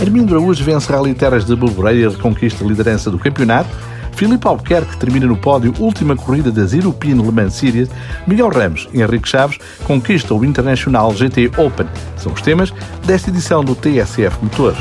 Armindo Araújo vence Rally Terras de Borboreia e reconquista a liderança do campeonato. Filipe Albuquerque termina no pódio última corrida das European Le Mans Series. Miguel Ramos e Henrique Chaves conquistam o International GT Open. São os temas desta edição do TSF Motores.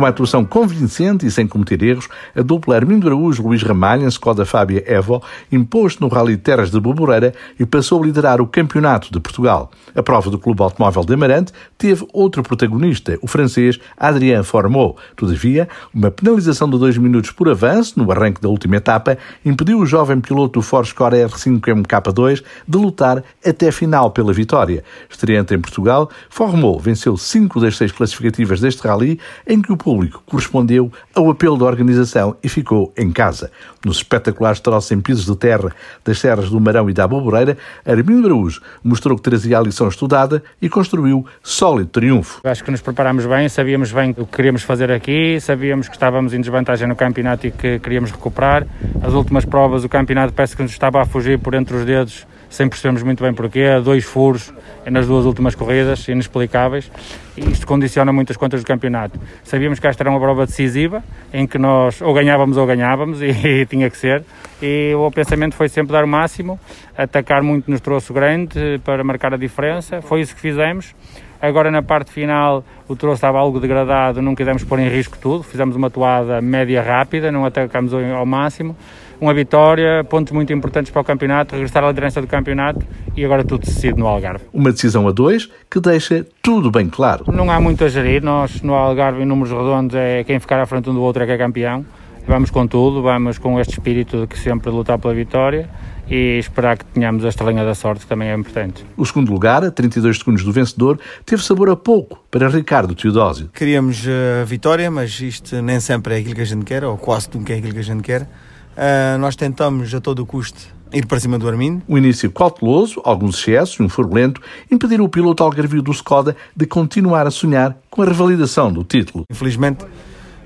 Com uma atuação convincente e sem cometer erros, a dupla Armindo Araújo Luís Ramalho em Skoda Fábia Evo impôs no Rally Terras de Boboreira e passou a liderar o Campeonato de Portugal. A prova do Clube Automóvel de Amarante teve outro protagonista, o francês Adrien Formou. Todavia, uma penalização de dois minutos por avanço no arranque da última etapa impediu o jovem piloto do Ford Core R5 MK2 de lutar até a final pela vitória. Estreante em Portugal, Formou venceu cinco das seis classificativas deste rally, em que o público correspondeu ao apelo da organização e ficou em casa. Nos espetaculares troços em pisos de terra das serras do Marão e da Aboboreira, Armindo Araújo mostrou que trazia a lição estudada e construiu sólido triunfo. Acho que nos preparámos bem, sabíamos bem o que queríamos fazer aqui, sabíamos que estávamos em desvantagem no campeonato e que queríamos recuperar. As últimas provas, o campeonato parece que nos estava a fugir por entre os dedos sem percebermos muito bem porquê, dois furos nas duas últimas corridas, inexplicáveis, e isto condiciona muitas contas do campeonato. Sabíamos que esta era uma prova decisiva, em que nós ou ganhávamos ou ganhávamos, e, e tinha que ser, e o pensamento foi sempre dar o máximo, atacar muito nos troço grande para marcar a diferença, foi isso que fizemos. Agora na parte final o troço estava algo degradado, não quisemos pôr em risco tudo, fizemos uma toada média rápida, não atacamos ao máximo uma vitória, pontos muito importantes para o campeonato, regressar à liderança do campeonato e agora tudo decidido no Algarve. Uma decisão a dois que deixa tudo bem claro. Não há muito a gerir, nós no Algarve em números redondos é quem ficar à frente um do outro é que é campeão. Vamos com tudo, vamos com este espírito de que sempre lutar pela vitória e esperar que tenhamos a estrelinha da sorte, que também é importante. O segundo lugar, a 32 segundos do vencedor, teve sabor a pouco para Ricardo Teodósio. Queríamos a vitória, mas isto nem sempre é aquilo que a gente quer, ou quase nunca é aquilo que a gente quer. Uh, nós tentamos a todo o custo ir para cima do Armindo. O início cauteloso, alguns excessos e um furo lento impediram o piloto algarvio do Skoda de continuar a sonhar com a revalidação do título. Infelizmente,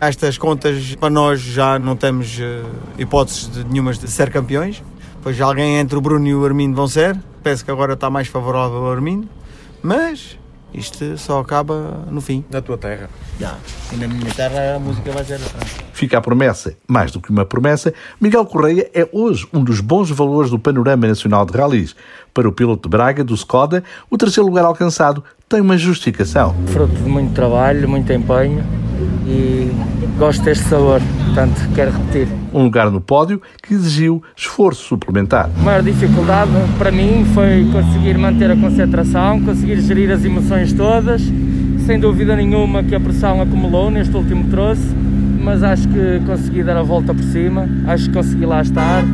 estas contas para nós já não temos uh, hipóteses de nenhumas de ser campeões. Pois alguém entre o Bruno e o Armindo vão ser. Penso que agora está mais favorável ao Armindo. Mas isto só acaba no fim. Na tua terra. Já. E na minha terra a música vai ser atrás. Fica a promessa, mais do que uma promessa, Miguel Correia é hoje um dos bons valores do panorama nacional de ralis. Para o piloto de Braga, do Skoda, o terceiro lugar alcançado tem uma justificação. Fruto de muito trabalho, muito empenho e gosto deste sabor, portanto quero repetir. Um lugar no pódio que exigiu esforço suplementar. A maior dificuldade para mim foi conseguir manter a concentração, conseguir gerir as emoções todas, sem dúvida nenhuma que a pressão acumulou neste último troço, mas acho que consegui dar a volta por cima, acho que consegui lá estar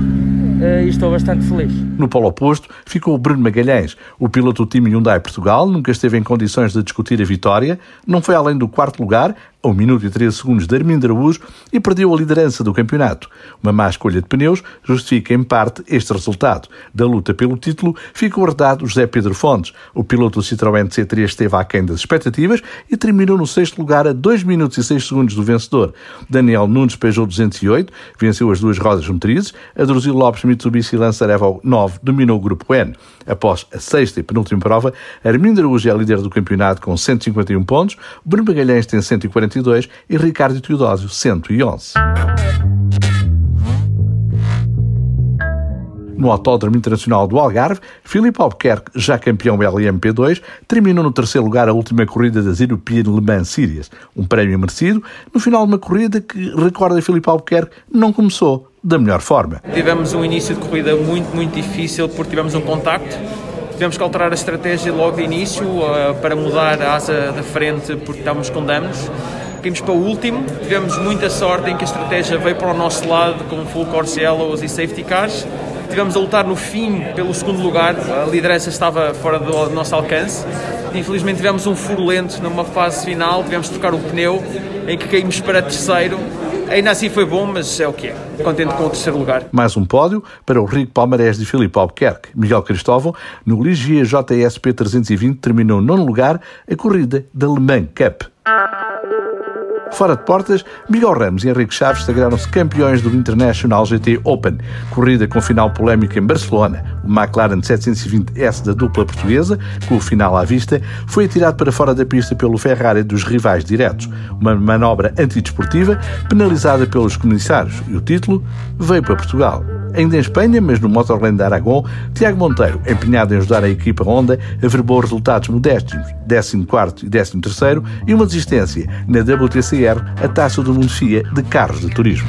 eh, e estou bastante feliz. No polo oposto ficou o Bruno Magalhães. O piloto do time Hyundai Portugal nunca esteve em condições de discutir a vitória, não foi além do quarto lugar, a 1 minuto e 13 segundos de Armindo Araújo e perdeu a liderança do campeonato. Uma má escolha de pneus justifica em parte este resultado. Da luta pelo título ficou herdado José Pedro Fontes. O piloto do Citroën C3 esteve aquém das expectativas e terminou no sexto lugar a 2 minutos e 6 segundos do vencedor. Daniel Nunes Peugeot 208 venceu as duas rodas motrizes. A Druzilo Lopes Mitsubishi Lancer Evo 9 dominou o grupo N. Após a sexta e penúltima prova, Armindo Araújo é líder do campeonato com 151 pontos, Bruno Magalhães tem 140 142 e Ricardo Teodósio 111. No Autódromo Internacional do Algarve, Filipe Albuquerque, já campeão LMP2, terminou no terceiro lugar a última corrida das European Le Mans Series, um prémio merecido, no final de uma corrida que, recorda Filipe Albuquerque, não começou da melhor forma. Tivemos um início de corrida muito, muito difícil porque tivemos um contacto, tivemos que alterar a estratégia logo de início uh, para mudar a asa da frente porque estávamos com danos caímos para o último, tivemos muita sorte em que a estratégia veio para o nosso lado com full course yellows e safety cars. Tivemos a lutar no fim pelo segundo lugar, a liderança estava fora do nosso alcance. Infelizmente tivemos um furo lento numa fase final, tivemos de trocar o pneu, em que caímos para terceiro. Ainda assim foi bom, mas é o que é. Contente com o terceiro lugar. Mais um pódio para o rico palmarés de Filipe Albuquerque. Miguel Cristóvão, no Ligia JSP 320, terminou nono lugar a corrida da Le Mans Cup. Fora de portas, Miguel Ramos e Henrique Chaves sagraram-se campeões do International GT Open, corrida com final polémica em Barcelona. O McLaren 720S da dupla portuguesa, com o final à vista, foi atirado para fora da pista pelo Ferrari dos rivais diretos, uma manobra antidesportiva penalizada pelos comissários, e o título veio para Portugal. Ainda em Espanha, mas no Motorland de Aragão, Tiago Monteiro, empenhado em ajudar a equipa Honda, averbou resultados modestos, 14 e 13 e uma desistência na WTCR, a taça do mundo FIA de carros de turismo.